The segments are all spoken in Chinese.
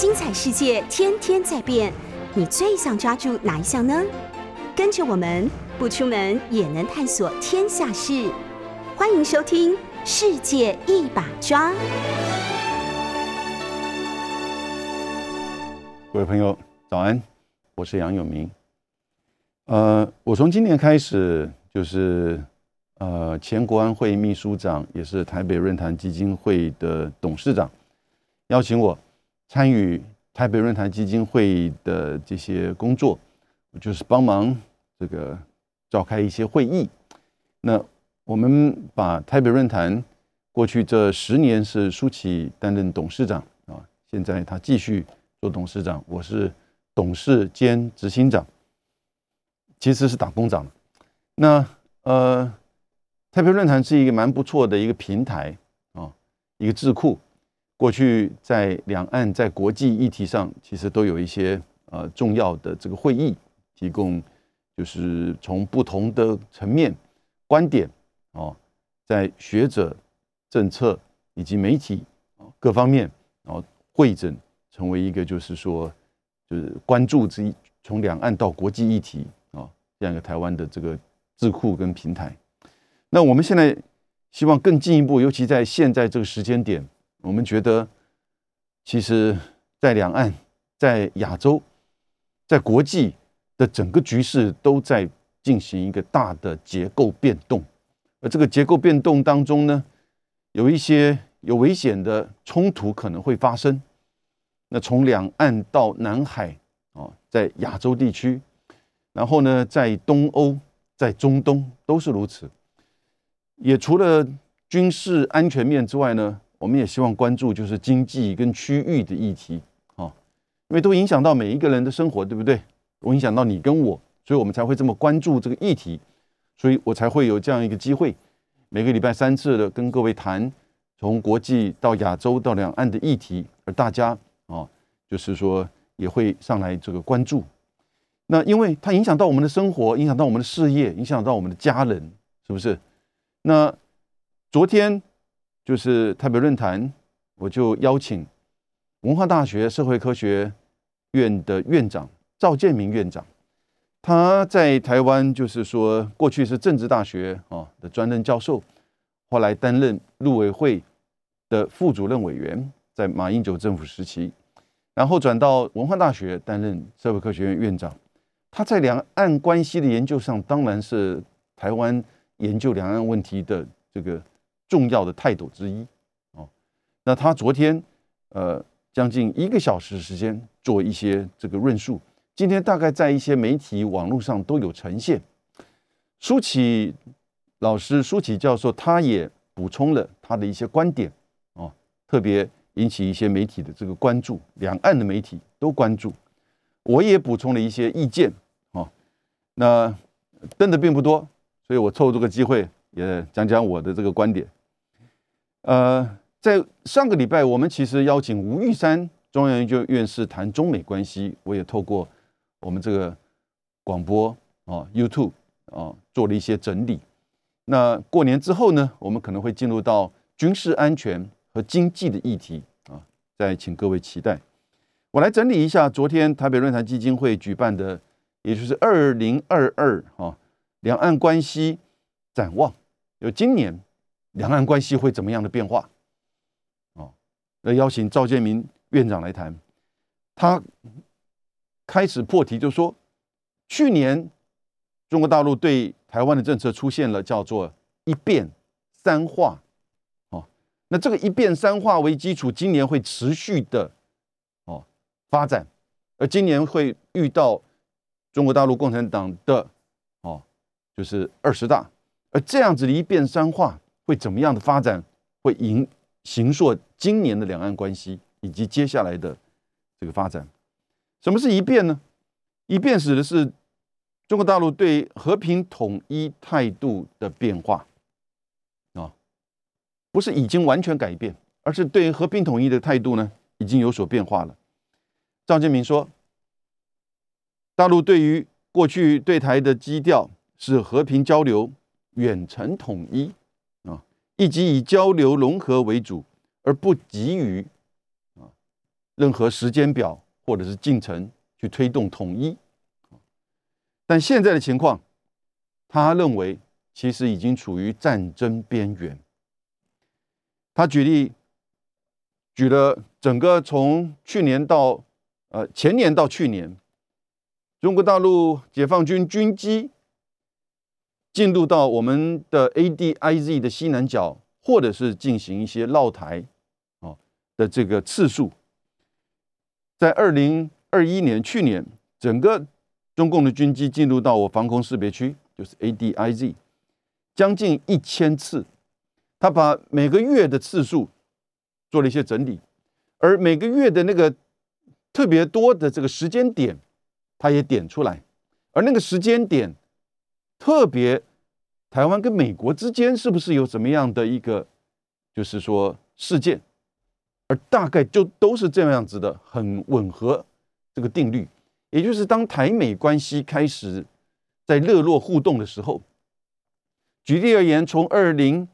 精彩世界天天在变，你最想抓住哪一项呢？跟着我们不出门也能探索天下事，欢迎收听《世界一把抓》。各位朋友，早安，我是杨永明。呃，我从今年开始就是呃前国安会秘书长，也是台北论坛基金会的董事长，邀请我。参与台北论坛基金会的这些工作，就是帮忙这个召开一些会议。那我们把台北论坛过去这十年是舒淇担任董事长啊，现在他继续做董事长，我是董事兼执行长，其实是打工长。那呃，台北论坛是一个蛮不错的一个平台啊，一个智库。过去在两岸在国际议题上，其实都有一些呃重要的这个会议，提供就是从不同的层面观点哦，在学者、政策以及媒体各方面，然后会诊成为一个就是说就是关注之一从两岸到国际议题啊这样一个台湾的这个智库跟平台。那我们现在希望更进一步，尤其在现在这个时间点。我们觉得，其实，在两岸、在亚洲、在国际的整个局势都在进行一个大的结构变动，而这个结构变动当中呢，有一些有危险的冲突可能会发生。那从两岸到南海啊，在亚洲地区，然后呢，在东欧、在中东都是如此。也除了军事安全面之外呢。我们也希望关注就是经济跟区域的议题啊，因为都影响到每一个人的生活，对不对？我影响到你跟我，所以我们才会这么关注这个议题，所以我才会有这样一个机会，每个礼拜三次的跟各位谈从国际到亚洲到两岸的议题，而大家啊，就是说也会上来这个关注。那因为它影响到我们的生活，影响到我们的事业，影响到我们的家人，是不是？那昨天。就是台北论坛，我就邀请文化大学社会科学院的院长赵建明院长，他在台湾就是说过去是政治大学啊的专任教授，后来担任陆委会的副主任委员，在马英九政府时期，然后转到文化大学担任社会科学院院长。他在两岸关系的研究上，当然是台湾研究两岸问题的这个。重要的泰斗之一，哦，那他昨天，呃，将近一个小时时间做一些这个论述，今天大概在一些媒体网络上都有呈现。舒淇老师、舒淇教授，他也补充了他的一些观点，哦，特别引起一些媒体的这个关注，两岸的媒体都关注。我也补充了一些意见，哦，那登的并不多，所以我凑这个机会也讲讲我的这个观点。呃，在上个礼拜，我们其实邀请吴玉山中央研究院院士谈中美关系，我也透过我们这个广播啊、YouTube 啊做了一些整理。那过年之后呢，我们可能会进入到军事安全和经济的议题啊，再请各位期待。我来整理一下昨天台北论坛基金会举办的，也就是二零二二啊两岸关系展望，有今年。两岸关系会怎么样的变化？哦，要邀请赵建明院长来谈。他开始破题，就说去年中国大陆对台湾的政策出现了叫做一变三化。哦，那这个一变三化为基础，今年会持续的哦发展，而今年会遇到中国大陆共产党的哦，就是二十大，而这样子的一变三化。会怎么样的发展？会影形塑今年的两岸关系以及接下来的这个发展。什么是一变呢？一变指的是中国大陆对和平统一态度的变化啊，不是已经完全改变，而是对和平统一的态度呢已经有所变化了。赵建明说，大陆对于过去对台的基调是和平交流、远程统一。以及以交流融合为主，而不急于啊任何时间表或者是进程去推动统一。但现在的情况，他认为其实已经处于战争边缘。他举例举了整个从去年到呃前年到去年，中国大陆解放军军机进入到我们的 ADIZ 的西南角，或者是进行一些绕台啊的这个次数，在二零二一年去年，整个中共的军机进入到我防空识别区，就是 ADIZ，将近一千次。他把每个月的次数做了一些整理，而每个月的那个特别多的这个时间点，他也点出来。而那个时间点特别，台湾跟美国之间是不是有怎么样的一个，就是说事件？而大概就都是这样子的，很吻合这个定律。也就是当台美关系开始在热络互动的时候，举例而言，从二零。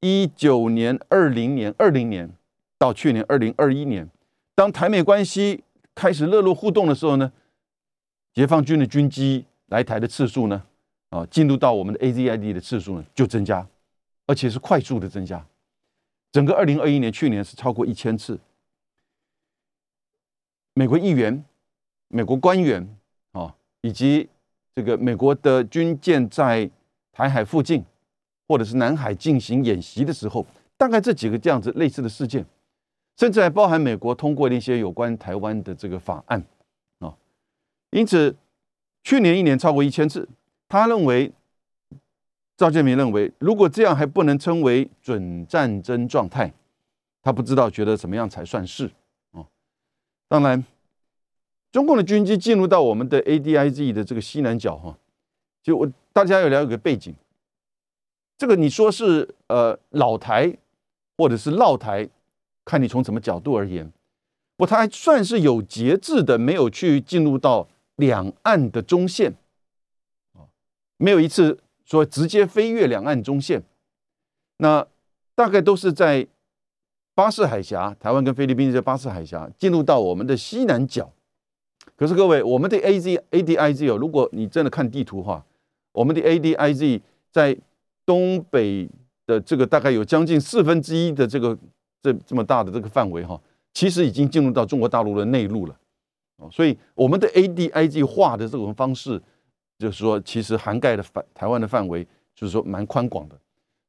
一九年、二零年、二零年到去年二零二一年，当台美关系开始热络互动的时候呢，解放军的军机来台的次数呢，啊，进入到我们的 AZID 的次数呢就增加，而且是快速的增加。整个二零二一年，去年是超过一千次。美国议员、美国官员啊，以及这个美国的军舰在台海附近。或者是南海进行演习的时候，大概这几个这样子类似的事件，甚至还包含美国通过的一些有关台湾的这个法案啊。因此，去年一年超过一千次。他认为，赵建明认为，如果这样还不能称为准战争状态，他不知道觉得怎么样才算是啊。当然，中共的军机进入到我们的 ADIZ 的这个西南角哈，就我大家要了解个背景。这个你说是呃老台，或者是老台，看你从什么角度而言，不，它还算是有节制的，没有去进入到两岸的中线，没有一次说直接飞越两岸中线，那大概都是在巴士海峡，台湾跟菲律宾在巴士海峡进入到我们的西南角。可是各位，我们的 A Z A D I Z 哦，如果你真的看地图的话，我们的 A D I Z 在东北的这个大概有将近四分之一的这个这这么大的这个范围哈，其实已经进入到中国大陆的内陆了，哦，所以我们的 A D I Z 画的这种方式，就是说其实涵盖的范台湾的范围，就是说蛮宽广的。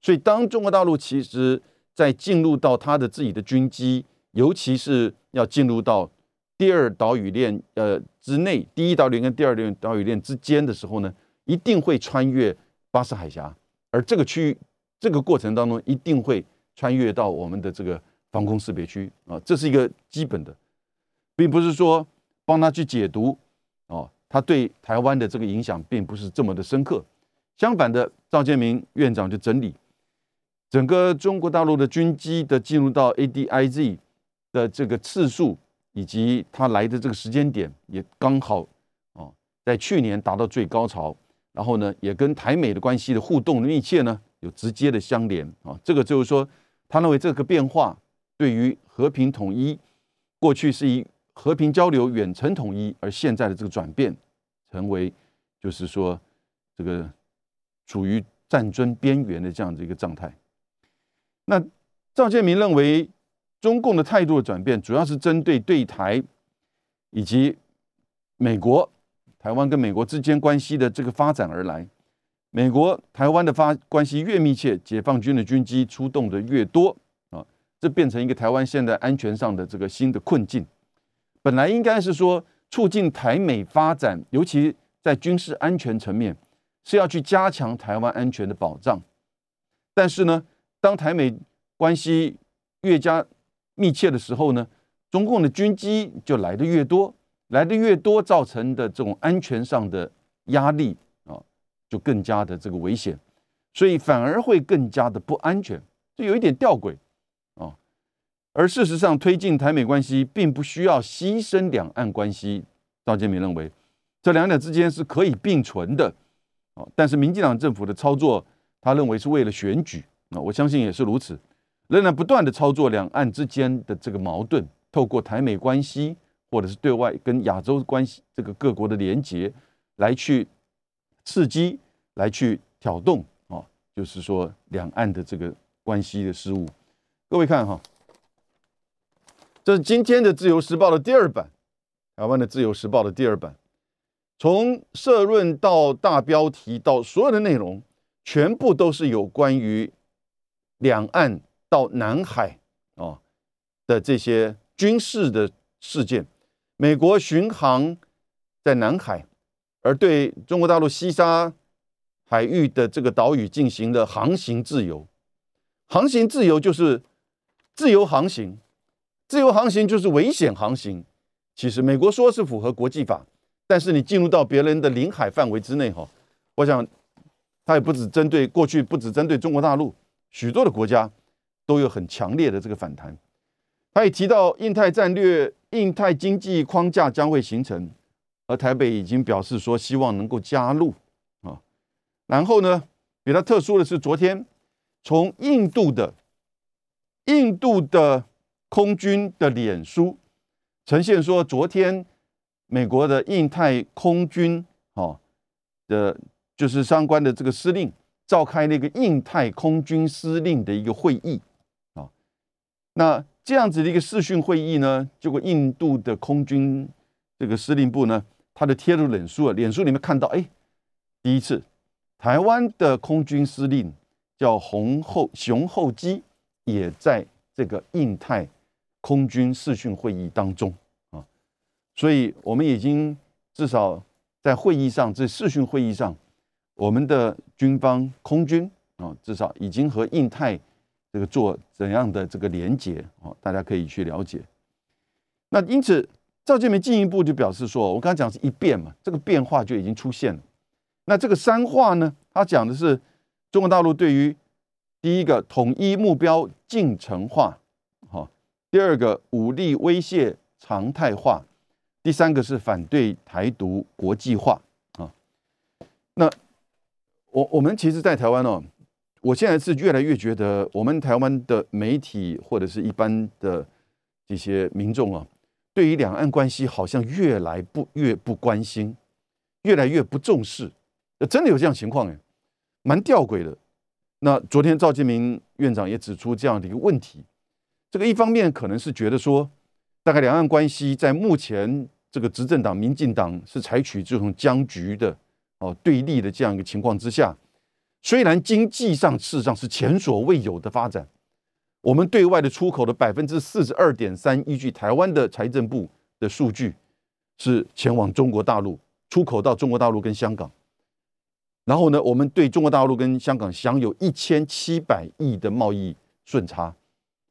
所以当中国大陆其实在进入到它的自己的军机，尤其是要进入到第二岛屿链呃之内，第一岛屿跟第二链岛屿链之间的时候呢，一定会穿越巴士海峡。而这个区域，这个过程当中一定会穿越到我们的这个防空识别区啊，这是一个基本的，并不是说帮他去解读哦，他对台湾的这个影响并不是这么的深刻。相反的，赵建明院长就整理整个中国大陆的军机的进入到 ADIZ 的这个次数，以及他来的这个时间点，也刚好哦，在去年达到最高潮。然后呢，也跟台美的关系的互动密切呢，有直接的相连啊。这个就是说，他认为这个变化对于和平统一，过去是以和平交流、远程统一，而现在的这个转变，成为就是说这个处于战争边缘的这样的一个状态。那赵建明认为，中共的态度的转变，主要是针对对台以及美国。台湾跟美国之间关系的这个发展而来，美国台湾的发关系越密切，解放军的军机出动的越多啊，这变成一个台湾现在安全上的这个新的困境。本来应该是说促进台美发展，尤其在军事安全层面是要去加强台湾安全的保障。但是呢，当台美关系越加密切的时候呢，中共的军机就来的越多。来的越多，造成的这种安全上的压力啊，就更加的这个危险，所以反而会更加的不安全，就有一点吊诡。而事实上，推进台美关系并不需要牺牲两岸关系。赵建明认为，这两者之间是可以并存的啊。但是民进党政府的操作，他认为是为了选举啊，我相信也是如此，仍然不断的操作两岸之间的这个矛盾透过台美关系，或者是对外跟亚洲关系这个各国的连结，来去刺激，来去挑动啊，就是说两岸的这个关系的事务。各位看哈，这是今天的《自由时报》的第二版，台湾的《自由时报》的第二版，从社论到大标题到所有的内容，全部都是有关于两岸到南海啊的这些军事的事件。美国巡航在南海，而对中国大陆西沙海域的这个岛屿进行了航行自由。航行自由就是自由航行，自由航行就是危险航行。其实美国说是符合国际法，但是你进入到别人的领海范围之内，哈，我想它也不止针对过去，不止针对中国大陆，许多的国家都有很强烈的这个反弹。他也提到印太战略。印太经济框架将会形成，而台北已经表示说希望能够加入啊。然后呢，比较特殊的是，昨天从印度的印度的空军的脸书呈现说，昨天美国的印太空军哦的，就是相关的这个司令召开那个印太空军司令的一个会议啊，那。这样子的一个视讯会议呢，结果印度的空军这个司令部呢，他的贴入脸书啊，脸书里面看到，哎，第一次台湾的空军司令叫洪厚熊厚基，也在这个印太空军视讯会议当中啊，所以我们已经至少在会议上，这视讯会议上，我们的军方空军啊，至少已经和印太。这个做怎样的这个连接啊，大家可以去了解。那因此，赵建明进一步就表示说，我刚刚讲是一变嘛，这个变化就已经出现了。那这个三化呢，他讲的是中国大陆对于第一个统一目标进程化，第二个武力威胁常态化；第三个是反对台独国际化啊。那我我们其实，在台湾哦。我现在是越来越觉得，我们台湾的媒体或者是一般的这些民众啊，对于两岸关系好像越来不越不关心，越来越不重视。真的有这样情况哎，蛮吊诡的。那昨天赵建明院长也指出这样的一个问题，这个一方面可能是觉得说，大概两岸关系在目前这个执政党民进党是采取这种僵局的哦对立的这样一个情况之下。虽然经济上事实上是前所未有的发展，我们对外的出口的百分之四十二点三，依据台湾的财政部的数据，是前往中国大陆出口到中国大陆跟香港。然后呢，我们对中国大陆跟香港享有一千七百亿的贸易顺差，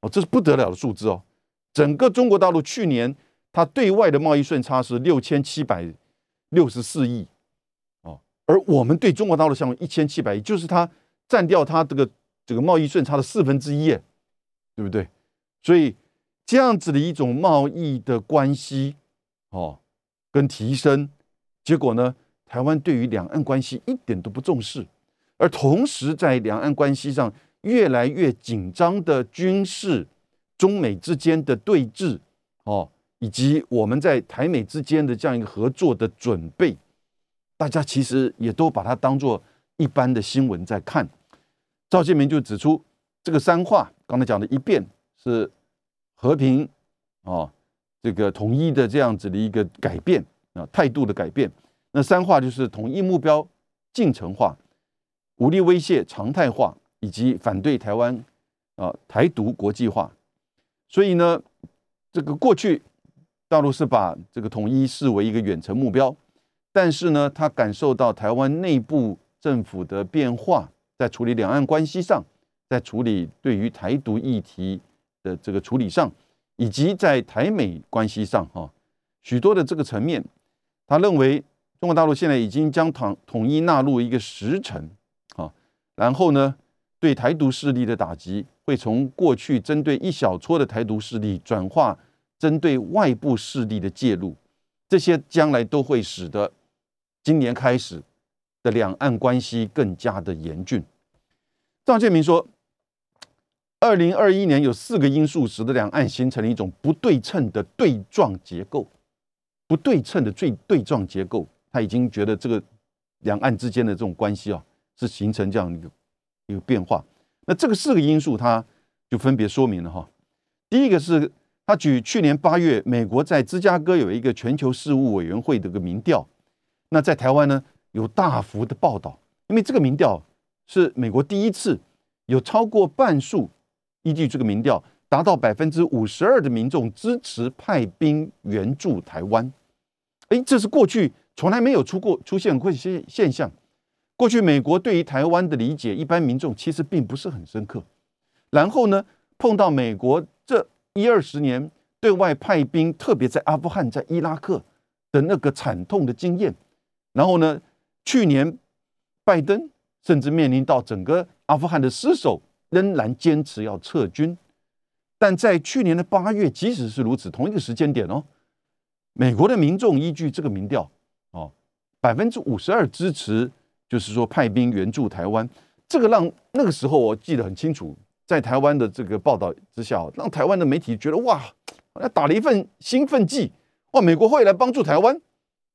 哦，这是不得了的数字哦。整个中国大陆去年它对外的贸易顺差是六千七百六十四亿。哦而我们对中国大陆项目一千七百亿，就是它占掉它这个这个贸易顺差的四分之一，对不对？所以这样子的一种贸易的关系，哦，跟提升，结果呢，台湾对于两岸关系一点都不重视，而同时在两岸关系上越来越紧张的军事，中美之间的对峙，哦，以及我们在台美之间的这样一个合作的准备。大家其实也都把它当做一般的新闻在看。赵建明就指出，这个三化刚才讲的一变是和平啊，这个统一的这样子的一个改变啊，态度的改变。那三化就是统一目标进程化、武力威胁常态化，以及反对台湾啊台独国际化。所以呢，这个过去大陆是把这个统一视为一个远程目标。但是呢，他感受到台湾内部政府的变化，在处理两岸关系上，在处理对于台独议题的这个处理上，以及在台美关系上，哈，许多的这个层面，他认为中国大陆现在已经将统统一纳入一个时辰，啊，然后呢，对台独势力的打击会从过去针对一小撮的台独势力，转化针对外部势力的介入，这些将来都会使得。今年开始的两岸关系更加的严峻。赵建明说：“二零二一年有四个因素使得两岸形成了一种不对称的对撞结构，不对称的最对撞结构，他已经觉得这个两岸之间的这种关系啊，是形成这样一个一个变化。那这个四个因素，它就分别说明了哈。第一个是他举去年八月美国在芝加哥有一个全球事务委员会的一个民调，那在台湾呢有大幅的报道，因为这个民调是美国第一次有超过半数。依据这个民调，达到百分之五十二的民众支持派兵援助台湾。哎，这是过去从来没有出过出现过一些现象。过去美国对于台湾的理解，一般民众其实并不是很深刻。然后呢，碰到美国这一二十年对外派兵，特别在阿富汗、在伊拉克的那个惨痛的经验。然后呢，去年拜登甚至面临到整个阿富汗的失守。仍然坚持要撤军，但在去年的八月，即使是如此，同一个时间点哦，美国的民众依据这个民调哦，百分之五十二支持，就是说派兵援助台湾，这个让那个时候我记得很清楚，在台湾的这个报道之下，让台湾的媒体觉得哇，好像打了一份兴奋剂，哇，美国会来帮助台湾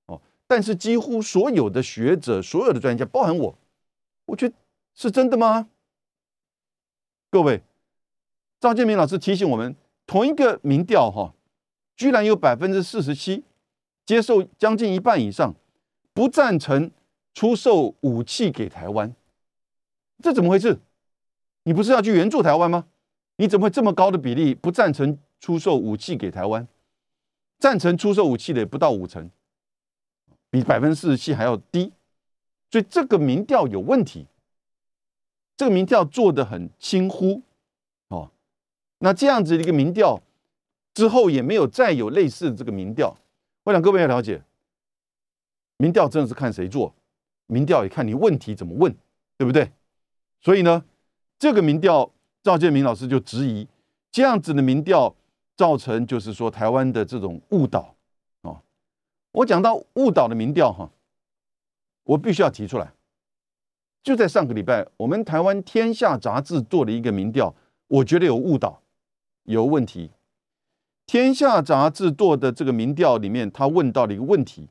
哦，但是几乎所有的学者、所有的专家，包含我，我觉得是真的吗？各位，赵建明老师提醒我们，同一个民调哈，居然有百分之四十七接受将近一半以上不赞成出售武器给台湾，这怎么回事？你不是要去援助台湾吗？你怎么会这么高的比例不赞成出售武器给台湾？赞成出售武器的也不到五成，比百分之四十七还要低，所以这个民调有问题。这个民调做的很轻忽，哦，那这样子的一个民调之后也没有再有类似的这个民调。我想各位要了解，民调真的是看谁做，民调也看你问题怎么问，对不对？所以呢，这个民调赵建明老师就质疑，这样子的民调造成就是说台湾的这种误导哦。我讲到误导的民调哈，我必须要提出来。就在上个礼拜，我们台湾《天下》杂志做了一个民调，我觉得有误导，有问题。《天下》杂志做的这个民调里面，他问到了一个问题，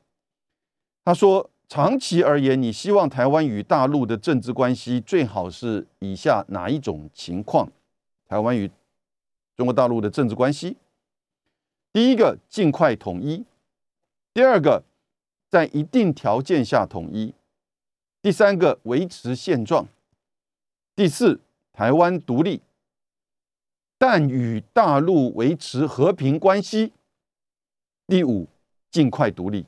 他说：长期而言，你希望台湾与大陆的政治关系最好是以下哪一种情况？台湾与中国大陆的政治关系，第一个，尽快统一；第二个，在一定条件下统一。第三个维持现状，第四台湾独立，但与大陆维持和平关系。第五尽快独立。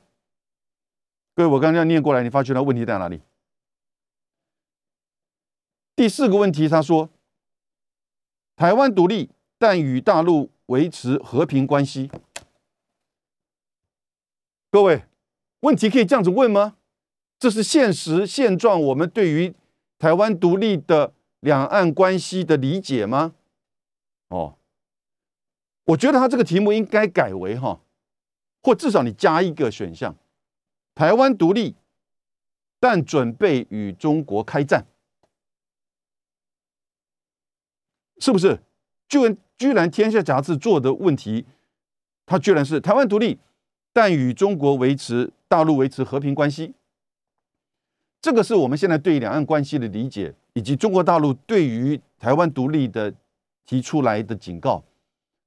各位，我刚刚念过来，你发觉到问题在哪里？第四个问题，他说台湾独立，但与大陆维持和平关系。各位，问题可以这样子问吗？这是现实现状，我们对于台湾独立的两岸关系的理解吗？哦，我觉得他这个题目应该改为哈，或至少你加一个选项：台湾独立，但准备与中国开战，是不是？居然居然天下杂志做的问题，它居然是台湾独立，但与中国维持大陆维持和平关系。这个是我们现在对两岸关系的理解，以及中国大陆对于台湾独立的提出来的警告，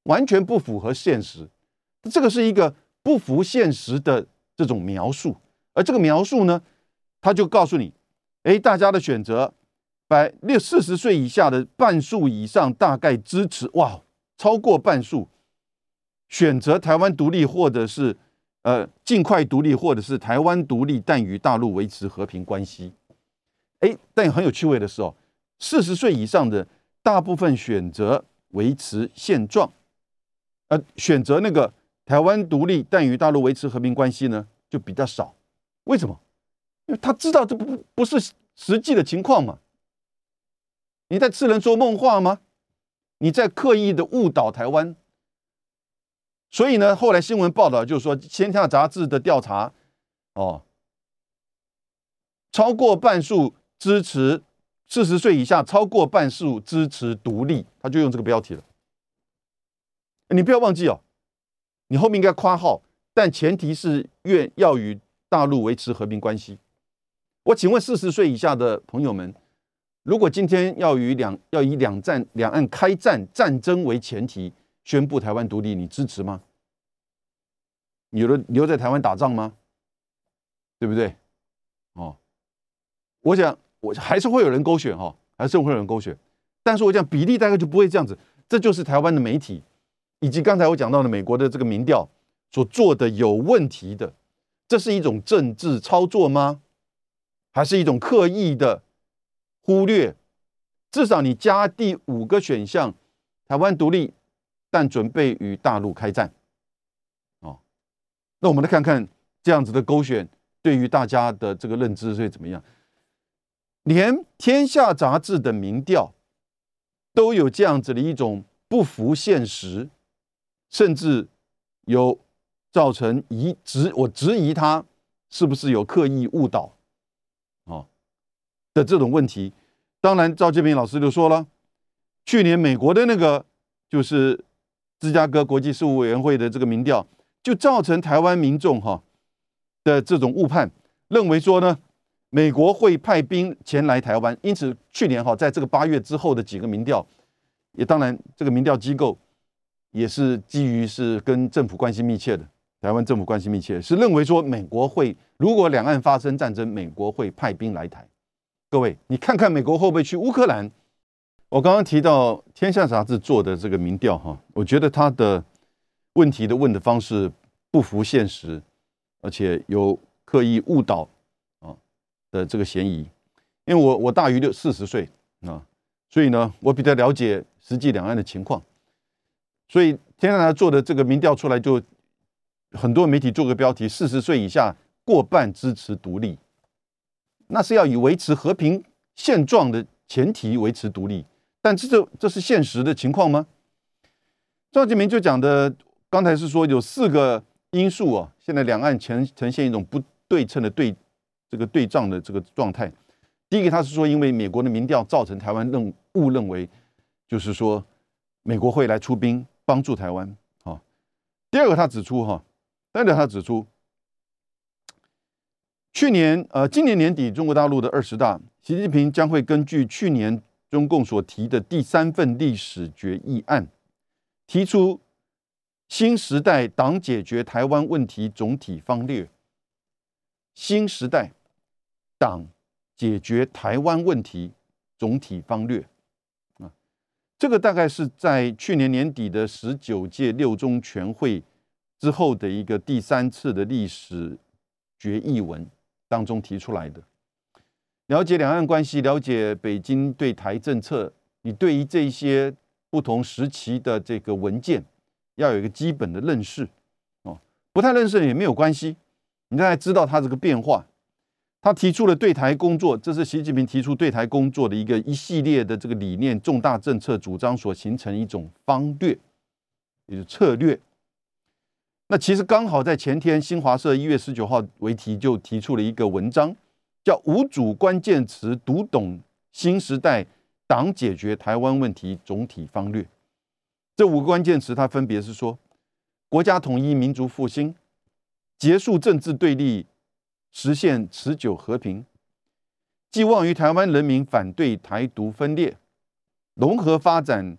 完全不符合现实。这个是一个不符现实的这种描述，而这个描述呢，他就告诉你：哎，大家的选择，百六四十岁以下的半数以上大概支持，哇，超过半数选择台湾独立，或者是。呃，尽快独立，或者是台湾独立，但与大陆维持和平关系。哎，但很有趣味的是哦，四十岁以上的大部分选择维持现状，呃，选择那个台湾独立，但与大陆维持和平关系呢，就比较少。为什么？因为他知道这不不是实际的情况嘛。你在痴人说梦话吗？你在刻意的误导台湾？所以呢，后来新闻报道就是说，《天下》杂志的调查，哦，超过半数支持四十岁以下超过半数支持独立，他就用这个标题了。你不要忘记哦，你后面应该括号，但前提是愿要与大陆维持和平关系。我请问四十岁以下的朋友们，如果今天要与两要以两战两岸开战战争为前提宣布台湾独立，你支持吗？你留留在台湾打仗吗？对不对？哦，我想我还是会有人勾选哈，还是会有人勾选，但是我讲比例大概就不会这样子。这就是台湾的媒体以及刚才我讲到的美国的这个民调所做的有问题的，这是一种政治操作吗？还是一种刻意的忽略？至少你加第五个选项，台湾独立，但准备与大陆开战。哦，那我们来看看这样子的勾选。对于大家的这个认知会怎么样？连《天下》杂志的民调都有这样子的一种不符现实，甚至有造成疑质，我质疑他是不是有刻意误导，哦的这种问题。当然，赵建平老师就说了，去年美国的那个就是芝加哥国际事务委员会的这个民调，就造成台湾民众哈。的这种误判，认为说呢，美国会派兵前来台湾，因此去年哈，在这个八月之后的几个民调，也当然这个民调机构也是基于是跟政府关系密切的，台湾政府关系密切，是认为说美国会如果两岸发生战争，美国会派兵来台。各位，你看看美国会不会去乌克兰？我刚刚提到《天下》杂志做的这个民调哈，我觉得他的问题的问的方式不符现实。而且有刻意误导啊的这个嫌疑，因为我我大于六四十岁啊，所以呢，我比较了解实际两岸的情况，所以天下做的这个民调出来，就很多媒体做个标题：四十岁以下过半支持独立，那是要以维持和平现状的前提维持独立，但这这这是现实的情况吗？赵建明就讲的，刚才是说有四个。因素啊，现在两岸呈呈现一种不对称的对这个对仗的这个状态。第一个，他是说，因为美国的民调造成台湾认误认为，就是说美国会来出兵帮助台湾。哈，第二个，他指出哈，第二个他指出，去年呃，今年年底中国大陆的二十大，习近平将会根据去年中共所提的第三份历史决议案提出。新时代党解决台湾问题总体方略。新时代党解决台湾问题总体方略，这个大概是在去年年底的十九届六中全会之后的一个第三次的历史决议文当中提出来的。了解两岸关系，了解北京对台政策，你对于这些不同时期的这个文件。要有一个基本的认识，哦，不太认识也没有关系，你大概知道它这个变化。他提出了对台工作，这是习近平提出对台工作的一个一系列的这个理念、重大政策主张所形成一种方略，也是策略。那其实刚好在前天，新华社一月十九号为题就提出了一个文章，叫《五组关键词读懂新时代党解决台湾问题总体方略》。这五个关键词，它分别是说：国家统一、民族复兴、结束政治对立、实现持久和平、寄望于台湾人民反对台独分裂、融合发展、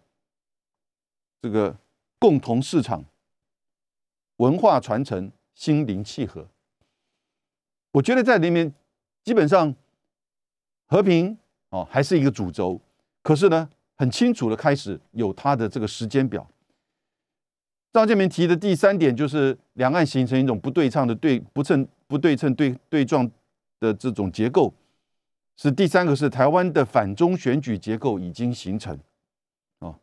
这个共同市场、文化传承、心灵契合。我觉得在里面基本上和平哦还是一个主轴，可是呢？很清楚的开始有他的这个时间表。张建民提的第三点就是两岸形成一种不对称的对不称不对称对对撞的这种结构，是第三个是台湾的反中选举结构已经形成啊，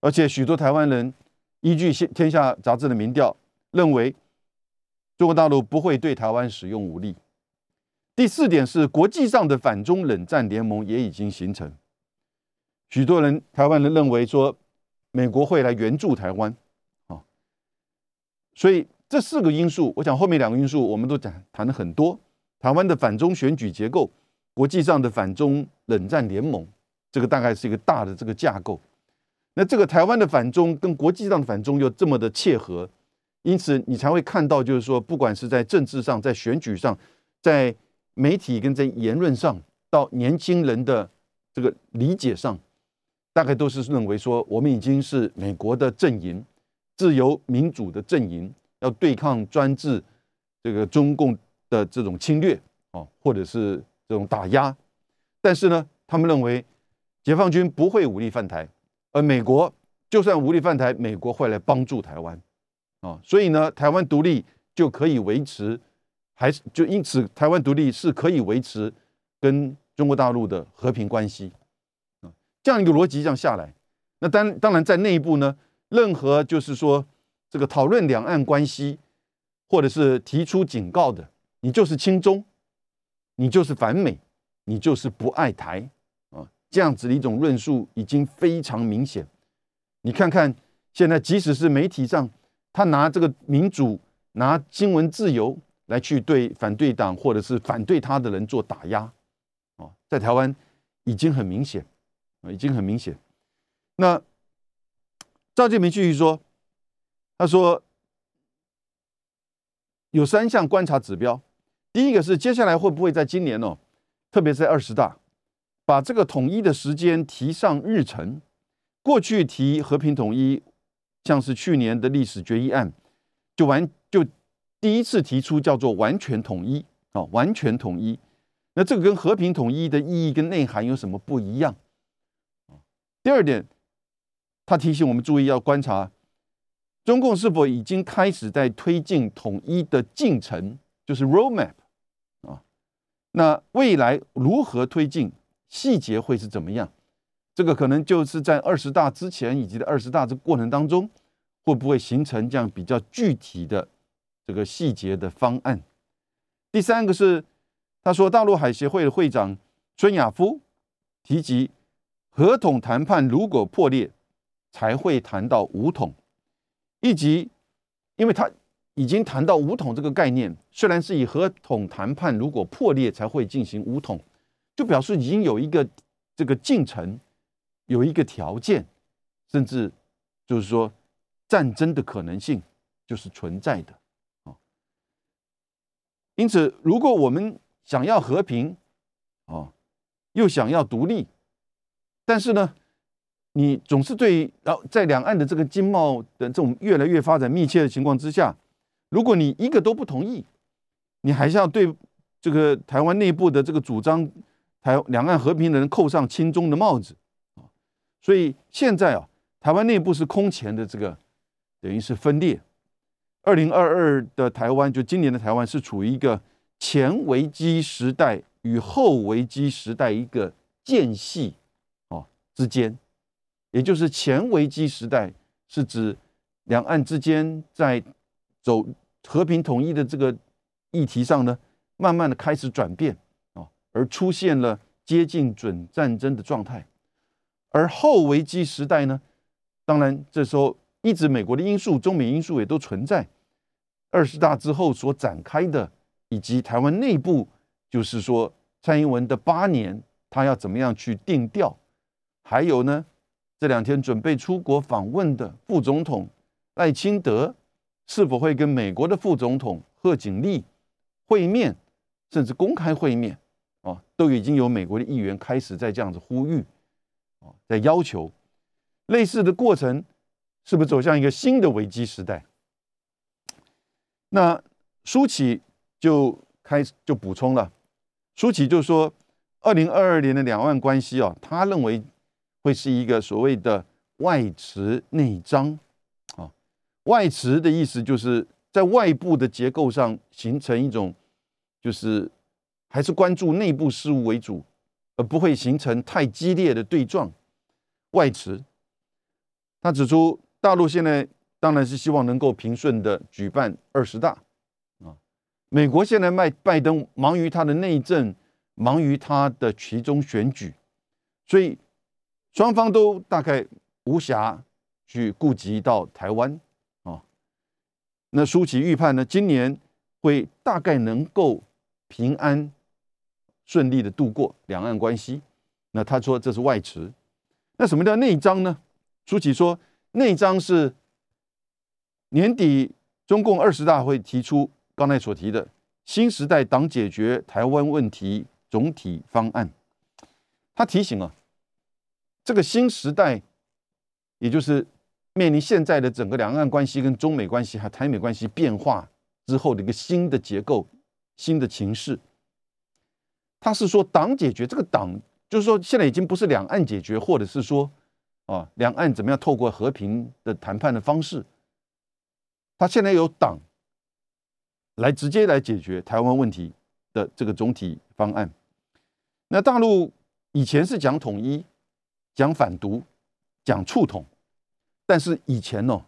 而且许多台湾人依据《现天下》杂志的民调认为中国大陆不会对台湾使用武力。第四点是国际上的反中冷战联盟也已经形成。许多人，台湾人认为说，美国会来援助台湾，啊，所以这四个因素，我想后面两个因素我们都讲谈了很多。台湾的反中选举结构，国际上的反中冷战联盟，这个大概是一个大的这个架构。那这个台湾的反中跟国际上的反中又这么的切合，因此你才会看到，就是说，不管是在政治上、在选举上、在媒体跟在言论上，到年轻人的这个理解上，大概都是认为说，我们已经是美国的阵营，自由民主的阵营，要对抗专制这个中共的这种侵略啊，或者是这种打压。但是呢，他们认为解放军不会武力犯台。而美国就算武力犯台，美国会来帮助台湾，啊，所以呢，台湾独立就可以维持，还是就因此台湾独立是可以维持跟中国大陆的和平关系，啊，这样一个逻辑这样下来，那当当然在内部呢，任何就是说这个讨论两岸关系，或者是提出警告的，你就是亲中，你就是反美，你就是不爱台啊。这样子的一种论述已经非常明显。你看看现在，即使是媒体上，他拿这个民主、拿新闻自由来去对反对党或者是反对他的人做打压，哦，在台湾已经很明显，啊，已经很明显。那赵建明继续说，他说有三项观察指标，第一个是接下来会不会在今年哦，特别是在二十大。把这个统一的时间提上日程。过去提和平统一，像是去年的历史决议案，就完就第一次提出叫做完全统一啊，完全统一。那这个跟和平统一的意义跟内涵有什么不一样？第二点，他提醒我们注意要观察中共是否已经开始在推进统一的进程，就是 roadmap 啊。那未来如何推进？细节会是怎么样？这个可能就是在二十大之前以及在二十大这过程当中，会不会形成这样比较具体的这个细节的方案？第三个是，他说大陆海协会的会长孙亚夫提及，合同谈判如果破裂，才会谈到武统，以及因为他已经谈到武统这个概念，虽然是以合同谈判如果破裂才会进行武统。就表示已经有一个这个进程，有一个条件，甚至就是说战争的可能性就是存在的啊。因此，如果我们想要和平啊，又想要独立，但是呢，你总是对然后在两岸的这个经贸的这种越来越发展密切的情况之下，如果你一个都不同意，你还是要对这个台湾内部的这个主张。台两岸和平的人扣上亲中的帽子啊，所以现在啊，台湾内部是空前的这个等于是分裂。二零二二的台湾，就今年的台湾是处于一个前危机时代与后危机时代一个间隙啊之间，也就是前危机时代是指两岸之间在走和平统一的这个议题上呢，慢慢的开始转变啊。而出现了接近准战争的状态，而后危机时代呢？当然，这时候一直美国的因素、中美因素也都存在。二十大之后所展开的，以及台湾内部，就是说蔡英文的八年，他要怎么样去定调？还有呢，这两天准备出国访问的副总统赖清德，是否会跟美国的副总统贺锦丽会面，甚至公开会面？哦，都已经有美国的议员开始在这样子呼吁，哦，在要求类似的过程，是不是走向一个新的危机时代？那舒淇就开始就补充了，舒淇就说，二零二二年的两岸关系啊，他认为会是一个所谓的外弛内张，啊，外弛的意思就是在外部的结构上形成一种，就是。还是关注内部事务为主，而不会形成太激烈的对撞。外持，他指出，大陆现在当然是希望能够平顺的举办二十大啊。美国现在拜拜登忙于他的内政，忙于他的其中选举，所以双方都大概无暇去顾及到台湾啊。那舒淇预判呢，今年会大概能够平安。顺利的度过两岸关系。那他说这是外持。那什么叫内张呢？舒淇说内张是年底中共二十大会提出刚才所提的新时代党解决台湾问题总体方案。他提醒啊，这个新时代，也就是面临现在的整个两岸关系跟中美关系还台美关系变化之后的一个新的结构、新的情势。他是说党解决这个党。就是说，现在已经不是两岸解决，或者是说，啊，两岸怎么样透过和平的谈判的方式，他现在有党来直接来解决台湾问题的这个总体方案。那大陆以前是讲统一、讲反独、讲促统，但是以前呢，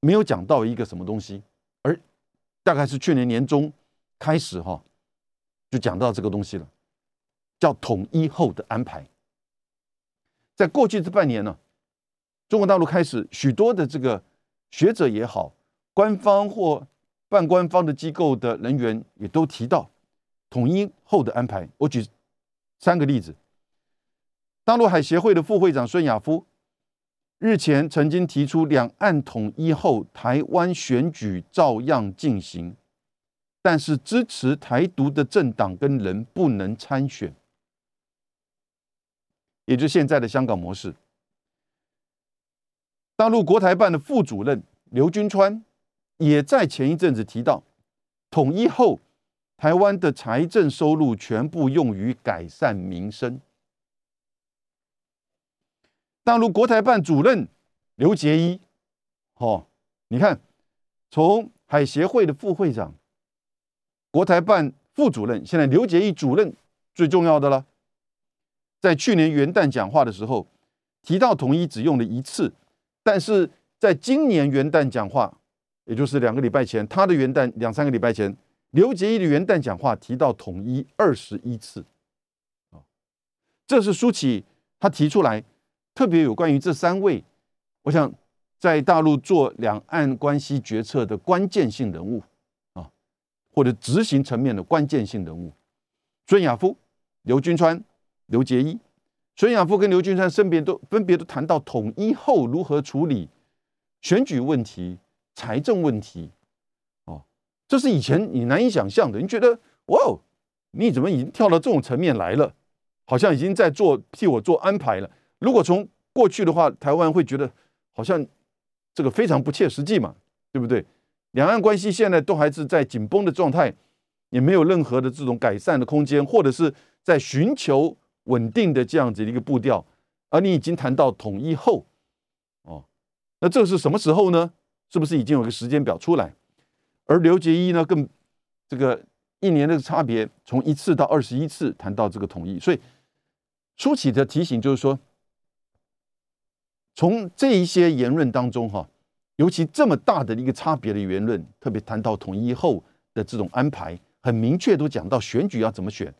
没有讲到一个什么东西，而大概是去年年中开始哈，就讲到这个东西了。叫统一后的安排，在过去这半年呢，中国大陆开始许多的这个学者也好，官方或半官方的机构的人员也都提到统一后的安排。我举三个例子：大陆海协会的副会长孙亚夫日前曾经提出，两岸统一后，台湾选举照样进行，但是支持台独的政党跟人不能参选。也就是现在的香港模式。大陆国台办的副主任刘军川也在前一阵子提到，统一后台湾的财政收入全部用于改善民生。大陆国台办主任刘杰一，哦，你看，从海协会的副会长、国台办副主任，现在刘杰一主任最重要的了。在去年元旦讲话的时候，提到统一只用了一次，但是在今年元旦讲话，也就是两个礼拜前，他的元旦两三个礼拜前，刘杰一的元旦讲话提到统一二十一次，啊，这是舒淇他提出来特别有关于这三位，我想在大陆做两岸关系决策的关键性人物啊，或者执行层面的关键性人物，孙亚夫、刘军川。刘杰一、孙亚夫跟刘军山分别都分别都谈到统一后如何处理选举问题、财政问题，哦，这是以前你难以想象的。你觉得哇，你怎么已经跳到这种层面来了？好像已经在做替我做安排了。如果从过去的话，台湾会觉得好像这个非常不切实际嘛，对不对？两岸关系现在都还是在紧绷的状态，也没有任何的这种改善的空间，或者是在寻求。稳定的这样子的一个步调，而你已经谈到统一后，哦，那这是什么时候呢？是不是已经有个时间表出来？而刘杰一呢，更这个一年的差别，从一次到二十一次谈到这个统一，所以初期的提醒就是说，从这一些言论当中哈，尤其这么大的一个差别的言论，特别谈到统一后的这种安排，很明确都讲到选举要怎么选，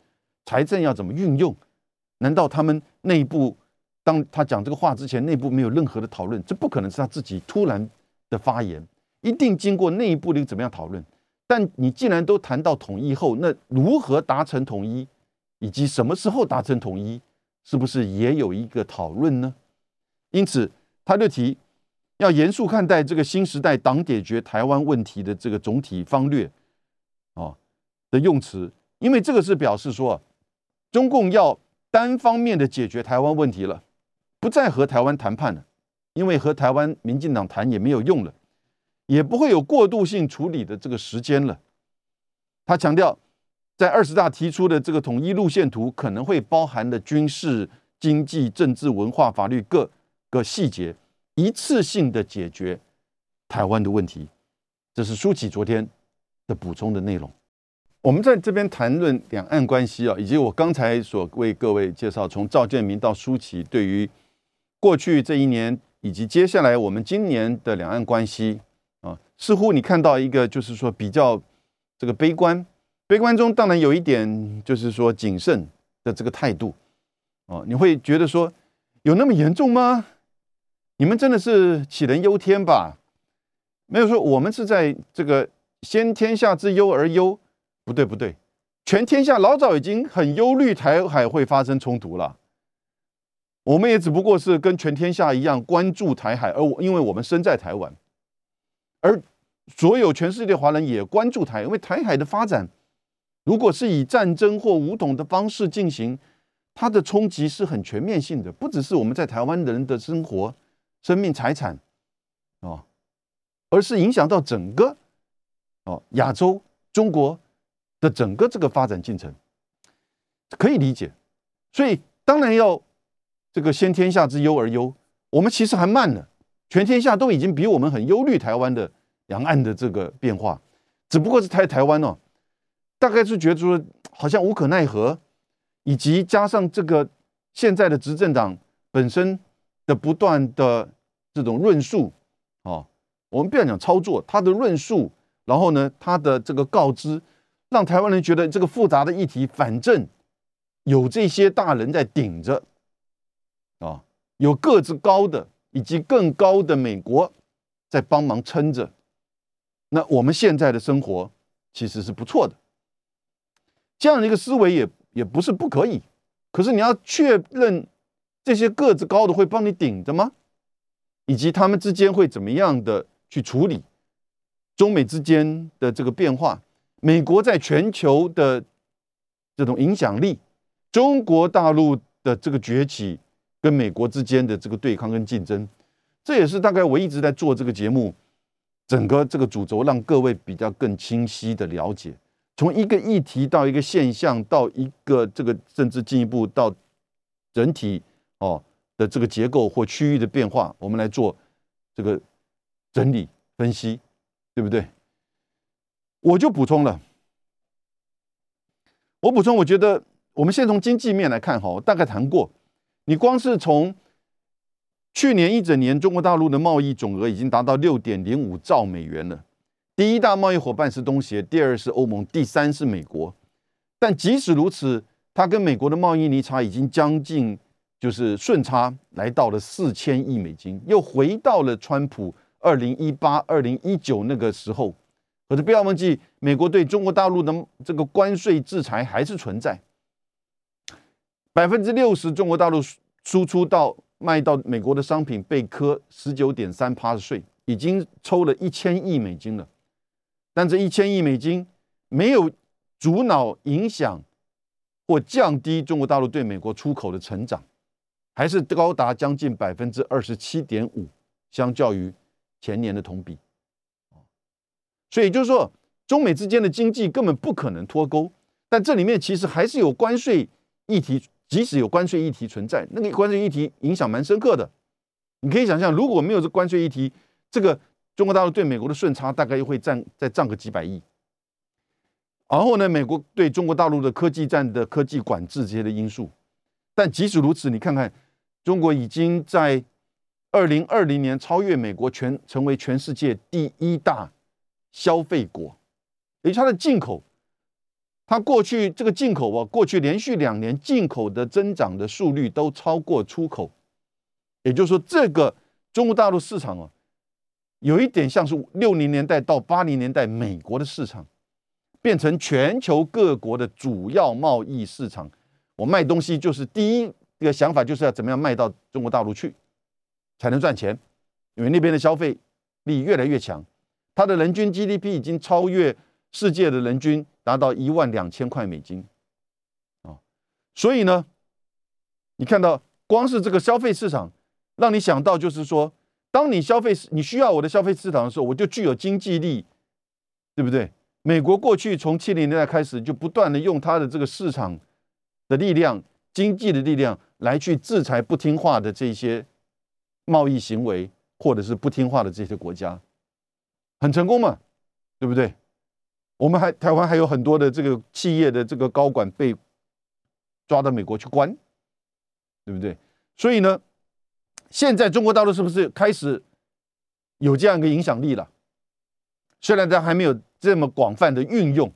财政要怎么运用。难道他们内部，当他讲这个话之前，内部没有任何的讨论？这不可能是他自己突然的发言，一定经过内部的怎么样讨论？但你既然都谈到统一后，那如何达成统一，以及什么时候达成统一，是不是也有一个讨论呢？因此，他就提要严肃看待这个新时代党解决台湾问题的这个总体方略啊的用词，因为这个是表示说，中共要。单方面的解决台湾问题了，不再和台湾谈判了，因为和台湾民进党谈也没有用了，也不会有过渡性处理的这个时间了。他强调，在二十大提出的这个统一路线图，可能会包含的军事、经济、政治、文化、法律各个细节，一次性的解决台湾的问题。这是舒淇昨天的补充的内容。我们在这边谈论两岸关系啊，以及我刚才所为各位介绍，从赵建明到舒淇，对于过去这一年以及接下来我们今年的两岸关系啊，似乎你看到一个就是说比较这个悲观，悲观中当然有一点就是说谨慎的这个态度啊，你会觉得说有那么严重吗？你们真的是杞人忧天吧？没有说我们是在这个先天下之忧而忧。不对不对，全天下老早已经很忧虑台海会发生冲突了。我们也只不过是跟全天下一样关注台海，而我因为我们身在台湾，而所有全世界华人也关注台，因为台海的发展，如果是以战争或武统的方式进行，它的冲击是很全面性的，不只是我们在台湾的人的生活、生命、财产，哦，而是影响到整个哦亚洲、中国的整个这个发展进程，可以理解。所以当然要。这个先天下之忧而忧，我们其实还慢呢。全天下都已经比我们很忧虑台湾的两岸的这个变化，只不过是台台湾哦，大概是觉得说好像无可奈何，以及加上这个现在的执政党本身的不断的这种论述哦，我们不要讲操作，他的论述，然后呢，他的这个告知，让台湾人觉得这个复杂的议题，反正有这些大人在顶着。啊，有个子高的以及更高的美国在帮忙撑着，那我们现在的生活其实是不错的。这样的一个思维也也不是不可以，可是你要确认这些个子高的会帮你顶着吗？以及他们之间会怎么样的去处理中美之间的这个变化？美国在全球的这种影响力，中国大陆的这个崛起。跟美国之间的这个对抗跟竞争，这也是大概我一直在做这个节目，整个这个主轴让各位比较更清晰的了解，从一个议题到一个现象，到一个这个甚至进一步到整体哦的这个结构或区域的变化，我们来做这个整理分析，对不对？我就补充了，我补充，我觉得我们先从经济面来看哈，大概谈过。你光是从去年一整年，中国大陆的贸易总额已经达到六点零五兆美元了。第一大贸易伙伴是东协，第二是欧盟，第三是美国。但即使如此，它跟美国的贸易逆差已经将近就是顺差，来到了四千亿美金，又回到了川普二零一八、二零一九那个时候。可是不要忘记，美国对中国大陆的这个关税制裁还是存在。百分之六十中国大陆输出到卖到美国的商品被科十九点三趴的税，已经抽了一千亿美金了。但这一千亿美金没有阻挠影响或降低中国大陆对美国出口的成长，还是高达将近百分之二十七点五，相较于前年的同比。所以就是说，中美之间的经济根本不可能脱钩。但这里面其实还是有关税议题。即使有关税议题存在，那个关税议题影响蛮深刻的。你可以想象，如果没有这关税议题，这个中国大陆对美国的顺差大概又会占再涨个几百亿。然后呢，美国对中国大陆的科技战的科技管制这些的因素。但即使如此，你看看中国已经在二零二零年超越美国，全成为全世界第一大消费国，而且它的进口。它过去这个进口啊，过去连续两年进口的增长的速率都超过出口，也就是说，这个中国大陆市场啊，有一点像是六零年代到八零年代美国的市场，变成全球各国的主要贸易市场。我卖东西就是第一个想法，就是要怎么样卖到中国大陆去才能赚钱，因为那边的消费力越来越强，它的人均 GDP 已经超越世界的人均。达到一万两千块美金，啊，所以呢，你看到光是这个消费市场，让你想到就是说，当你消费你需要我的消费市场的时候，我就具有经济力，对不对？美国过去从七零年代开始就不断的用它的这个市场的力量、经济的力量来去制裁不听话的这些贸易行为，或者是不听话的这些国家，很成功嘛，对不对？我们还台湾还有很多的这个企业的这个高管被抓到美国去关，对不对？所以呢，现在中国大陆是不是开始有这样一个影响力了？虽然它还没有这么广泛的运用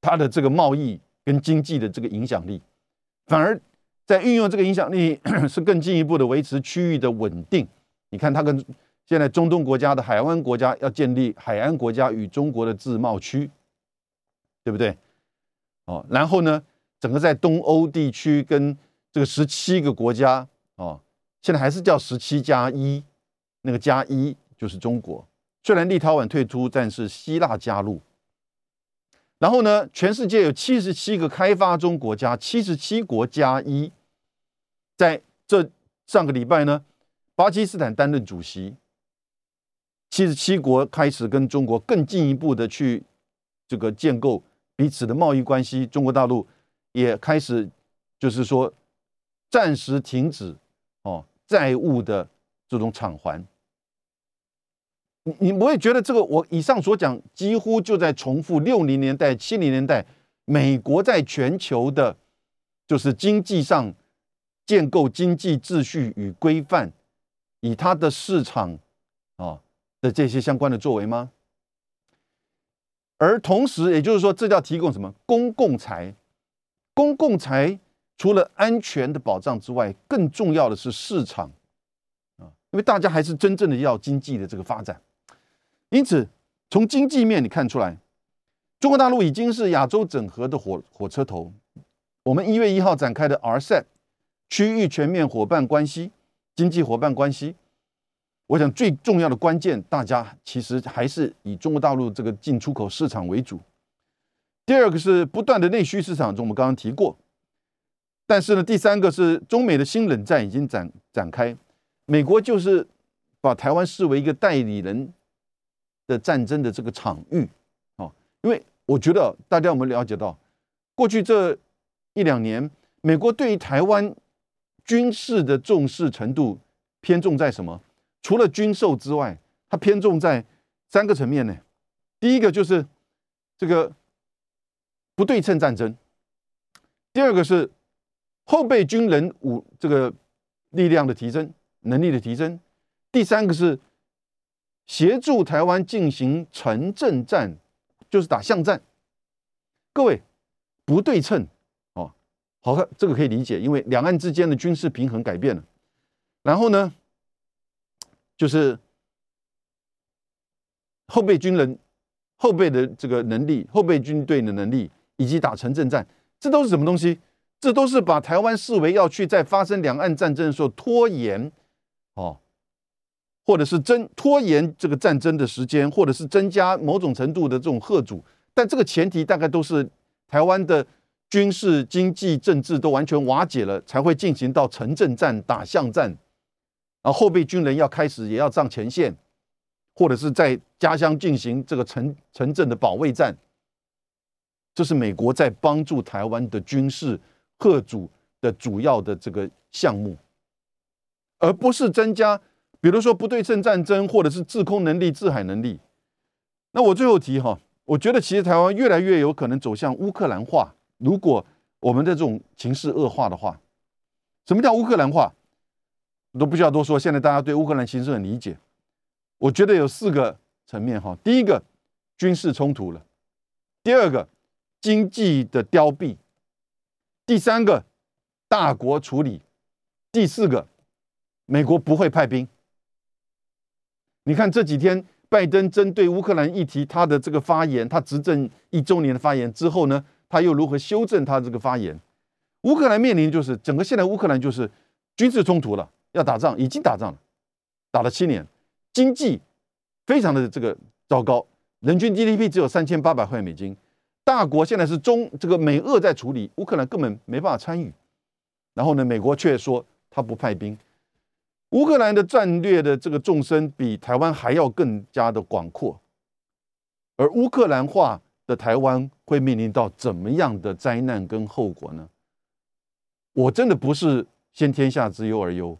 它的这个贸易跟经济的这个影响力，反而在运用这个影响力 是更进一步的维持区域的稳定。你看它跟。现在中东国家的海湾国家要建立海岸国家与中国的自贸区，对不对？哦，然后呢，整个在东欧地区跟这个十七个国家哦，现在还是叫十七加一，那个加一就是中国。虽然立陶宛退出，但是希腊加入。然后呢，全世界有七十七个开发中国家，七十七国加一，在这上个礼拜呢，巴基斯坦担任主席，七十七国开始跟中国更进一步的去这个建构彼此的贸易关系，中国大陆也开始就是说暂时停止哦债务的这种偿还。你你不会觉得这个我以上所讲几乎就在重复六零年代七零年代美国在全球的，就是经济上建构经济秩序与规范，以它的市场啊的这些相关的作为吗？而同时，也就是说，这叫提供什么公共财？公共财除了安全的保障之外，更重要的是市场啊，因为大家还是真正的要经济的这个发展。因此，从经济面你看出来，中国大陆已经是亚洲整合的火火车头。我们一月一号展开的 RCEP 区域全面伙伴关系、经济伙伴关系，我想最重要的关键，大家其实还是以中国大陆这个进出口市场为主。第二个是不断的内需市场中，我们刚刚提过。但是呢，第三个是中美的新冷战已经展展开，美国就是把台湾视为一个代理人。的战争的这个场域，啊，因为我觉得大家我们了解到，过去这一两年，美国对于台湾军事的重视程度偏重在什么？除了军售之外，它偏重在三个层面呢。第一个就是这个不对称战争，第二个是后备军人武这个力量的提升能力的提升，第三个是。协助台湾进行城镇战，就是打巷战。各位不对称哦，好看这个可以理解，因为两岸之间的军事平衡改变了。然后呢，就是后备军人、后备的这个能力、后备军队的能力，以及打城镇战，这都是什么东西？这都是把台湾视为要去在发生两岸战争的时候拖延哦。或者是增拖延这个战争的时间，或者是增加某种程度的这种贺阻，但这个前提大概都是台湾的军事、经济、政治都完全瓦解了，才会进行到城镇战、打巷战，然后后备军人要开始也要上前线，或者是在家乡进行这个城城镇的保卫战。这是美国在帮助台湾的军事贺阻的主要的这个项目，而不是增加。比如说不对称战争，或者是制空能力、制海能力。那我最后提哈，我觉得其实台湾越来越有可能走向乌克兰化。如果我们的这种情势恶化的话，什么叫乌克兰化？都不需要多说。现在大家对乌克兰形势很理解。我觉得有四个层面哈。第一个，军事冲突了；第二个，经济的凋敝；第三个，大国处理；第四个，美国不会派兵。你看这几天，拜登针对乌克兰议题，他的这个发言，他执政一周年的发言之后呢，他又如何修正他这个发言？乌克兰面临就是整个现在乌克兰就是军事冲突了，要打仗，已经打仗了，打了七年，经济非常的这个糟糕，人均 GDP 只有三千八百块美金，大国现在是中这个美俄在处理，乌克兰根本没办法参与，然后呢，美国却说他不派兵。乌克兰的战略的这个纵深比台湾还要更加的广阔，而乌克兰化的台湾会面临到怎么样的灾难跟后果呢？我真的不是先天下之忧而忧，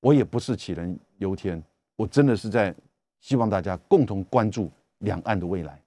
我也不是杞人忧天，我真的是在希望大家共同关注两岸的未来。